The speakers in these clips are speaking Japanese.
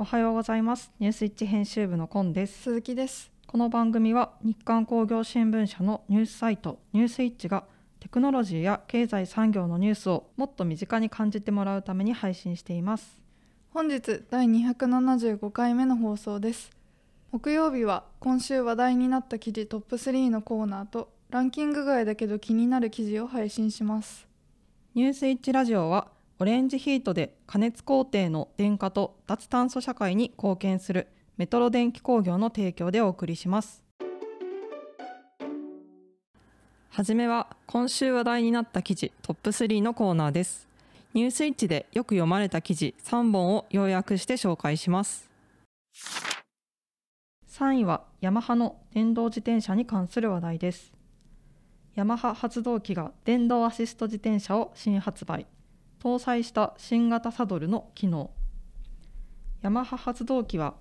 おはようございます。ニュースイッチ編集部のコンです。鈴木です。この番組は日刊工業新聞社のニュースサイトニュースイッチがテクノロジーや経済産業のニュースをもっと身近に感じてもらうために配信しています。本日第275回目の放送です。木曜日は今週話題になった記事トップ3のコーナーとランキング外だけど気になる記事を配信します。ニュースイッチラジオはオレンジヒートで加熱工程の電化と脱炭素社会に貢献するメトロ電気工業の提供でお送りします。はじめは今週話題になった記事トップ3のコーナーです。ニュースイッチでよく読まれた記事3本を要約して紹介します。3位はヤマハの電動自転車に関する話題です。ヤマハ発動機が電動アシスト自転車を新発売。搭載した新型サドルの機能。ヤマハ発動機は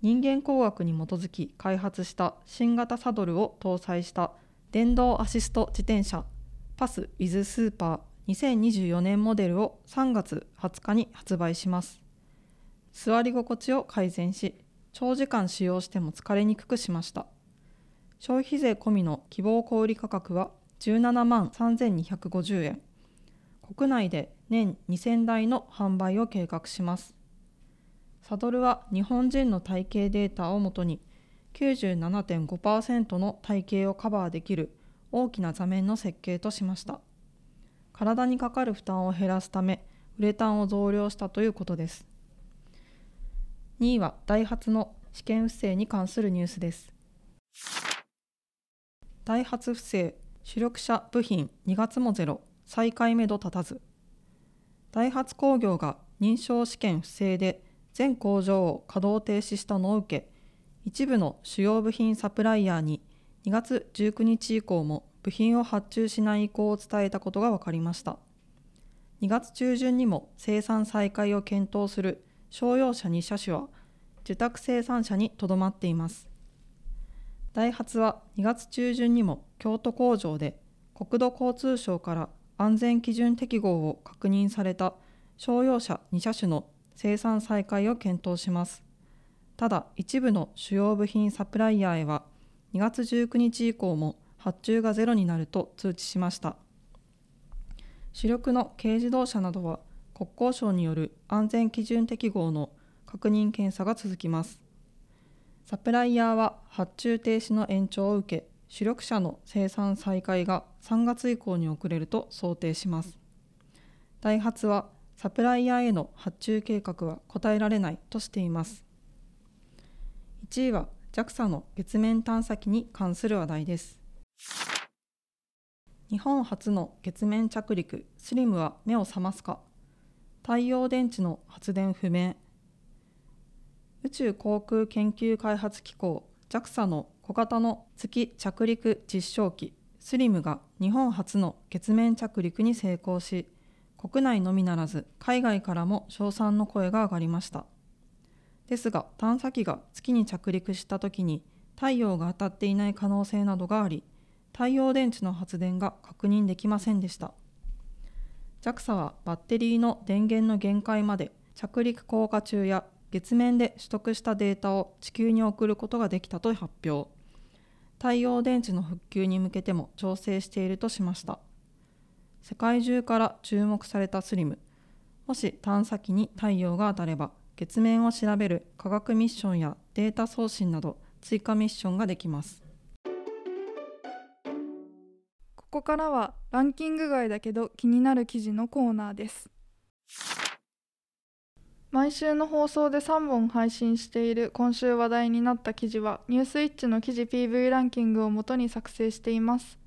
人間工学に基づき開発した新型サドルを搭載した電動アシスト自転車パス・ウィズ・スーパー2024年モデルを3月20日に発売します。座り心地を改善し長時間使用しても疲れにくくしました。消費税込みの希望小売価格は17万3250円。国内で年2000台の販売を計画します。サドルは日本人の体型データをもとに97.5%の体型をカバーできる大きな座面の設計としました。体にかかる負担を減らすためウレタンを増量したということです。2位はダイハツの試験不正に関するニュースです。ダイハツ不正主力車部品2月もゼロ。再開めど立たず。ダイハツ工業が認証試験不正で全工場を稼働停止したのを受け一部の主要部品サプライヤーに2月19日以降も部品を発注しない意向を伝えたことが分かりました。2月中旬にも生産再開を検討する商用車2車種は受託生産者にとどまっています。ダイハツは2月中旬にも京都工場で国土交通省から安全基準適合を確認された商用車2車種の生産再開を検討します。ただ一部の主要部品サプライヤーへは2月19日以降も発注がゼロになると通知しました。主力の軽自動車などは国交省による安全基準適合の確認検査が続きます。サプライヤーは発注停止の延長を受け主力車の生産再開が3月以降に遅れると想定します。ダイハツはサプライヤーへの発注計画は答えられないとしています。1位は JAXA の月面探査機に関する話題です。日本初の月面着陸スリムは目を覚ますか？太陽電池の発電不明。宇宙航空研究開発機構 JAXA の小型の月着陸実証機スリムが日本初の月面着陸に成功し国内のみならず海外からも称賛の声が上がりました。ですが探査機が月に着陸した時に太陽が当たっていない可能性などがあり太陽電池の発電が確認できませんでした。JAXA はバッテリーの電源の限界まで着陸降下中や月面で取得したデータを地球に送ることができたと発表。太陽電池の復旧に向けても調整しているとしました。世界中から注目されたスリム。もし探査機に太陽が当たれば月面を調べる科学ミッションやデータ送信など追加ミッションができます。ここからはランキング外だけど気になる記事のコーナーです。毎週の放送で3本配信している今週話題になった記事はニュースイッチの記事 PV ランキングをもとに作成しています。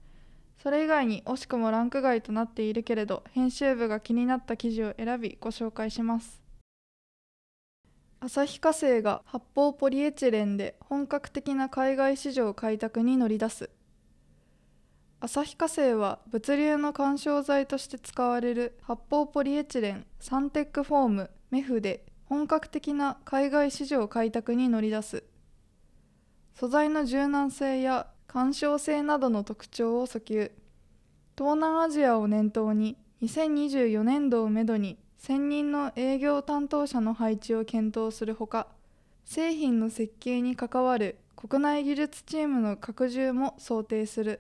それ以外に惜しくもランク外となっているけれど編集部が気になった記事を選びご紹介します。旭化成が発泡ポリエチレンで本格的な海外市場開拓に乗り出す。旭化成は物流の緩衝材として使われる発泡ポリエチレンサンテックフォームメフで本格的な海外市場開拓に乗り出す。素材の柔軟性や干渉性などの特徴を訴求。東南アジアを念頭に2024年度をめどに専任の営業担当者の配置を検討するほか製品の設計に関わる国内技術チームの拡充も想定する。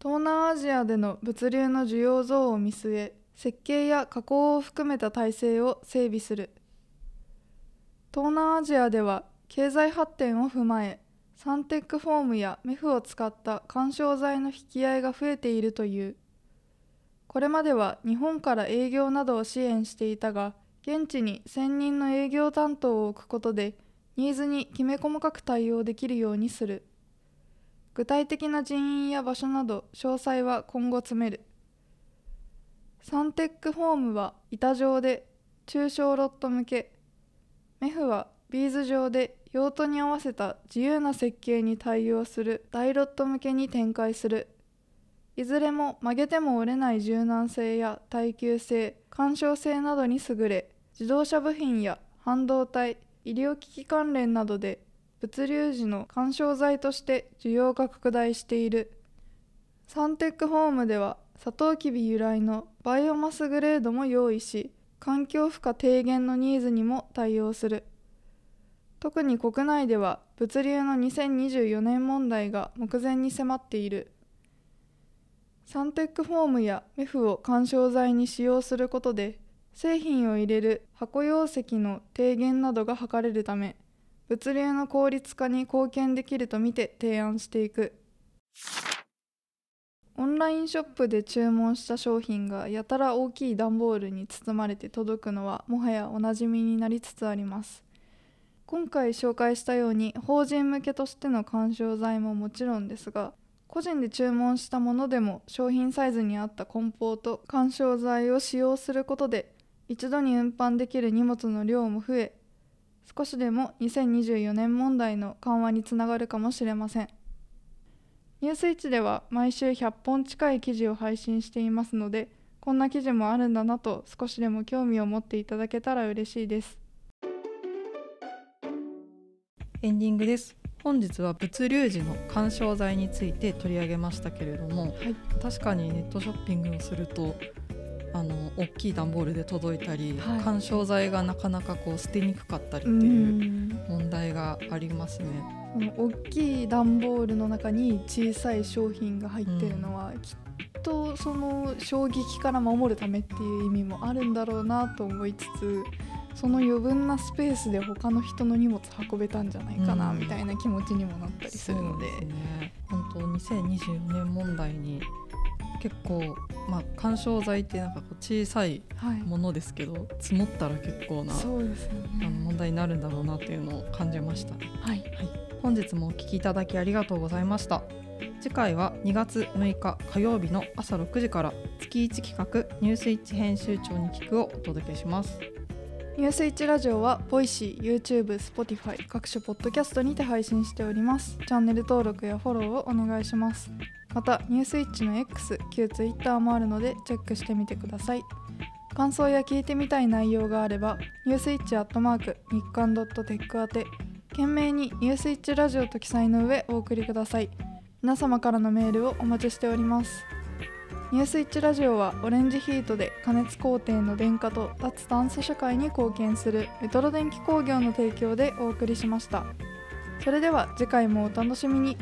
東南アジアでの物流の需要増を見据え設計や加工を含めた体制を整備する。東南アジアでは経済発展を踏まえサンテックフォームやメフを使った緩衝材の引き合いが増えているという。これまでは日本から営業などを支援していたが現地に専任の営業担当を置くことでニーズにきめ細かく対応できるようにする。具体的な人員や場所など詳細は今後詰める。サンテックフォームは板状で中小ロット向け。メフはビーズ状で用途に合わせた自由な設計に対応する大ロット向けに展開する。いずれも曲げても折れない柔軟性や耐久性干渉性などに優れ自動車部品や半導体医療機器関連などで物流時の干渉材として需要が拡大している。サンテックホームではサトウキビ由来のバイオマスグレードも用意し環境負荷低減のニーズにも対応する。特に国内では物流の2024年問題が目前に迫っている。サンテックフォームやメフを干渉材に使用することで製品を入れる箱容積の低減などが図れるため物流の効率化に貢献できるとみて提案していく。オンラインショップで注文した商品がやたら大きい段ボールに包まれて届くのはもはやおなじみになりつつあります。今回紹介したように法人向けとしての緩衝材ももちろんですが個人で注文したものでも商品サイズに合った梱包と緩衝材を使用することで一度に運搬できる荷物の量も増え少しでも2024年問題の緩和につながるかもしれません。ニュースイッチでは毎週100本近い記事を配信していますのでこんな記事もあるんだなと少しでも興味を持っていただけたら嬉しいです。エンディングです。本日は物流時の緩衝材について取り上げましたけれども、はい。確かにネットショッピングをするとあの大きい段ボールで届いたり、はい。緩衝材がなかなかこう捨てにくかったりってういうん。問題がありますね。大きい段ボールの中に小さい商品が入ってるのは、きっとその衝撃から守るためっていう意味もあるんだろうなと思いつつその余分なスペースで他の人の荷物運べたんじゃないかな、うん。みたいな気持ちにもなったりするので。そうすね、本当2024年問題に結構まあ緩衝材ってなんかこう小さいはい、ものですけど積もったら結構なね。あの問題になるんだろうなっていうのを感じました。はい。本日もお聞きいただきありがとうございました。次回は2月6日火曜日の朝6時から月1企画ニュースイッチ編集長に聞くをお届けします。ニュースイッチラジオは Voicy、YouTube、Spotify 各種ポッドキャストにて配信しております。チャンネル登録やフォローをお願いしますまたニュースイッチの X、旧 Twitter もあるのでチェックしてみてください。感想や聞いてみたい内容があればニュースイッチアットマーク日刊ドットテック宛て懸命にニュースイッチラジオと記載の上お送りください。皆様からのメールをお待ちしております。ニュースイッチラジオはオレンジヒートで加熱工程の電化と脱炭素社会に貢献するメトロ電気工業の提供でお送りしました。それでは次回もお楽しみに。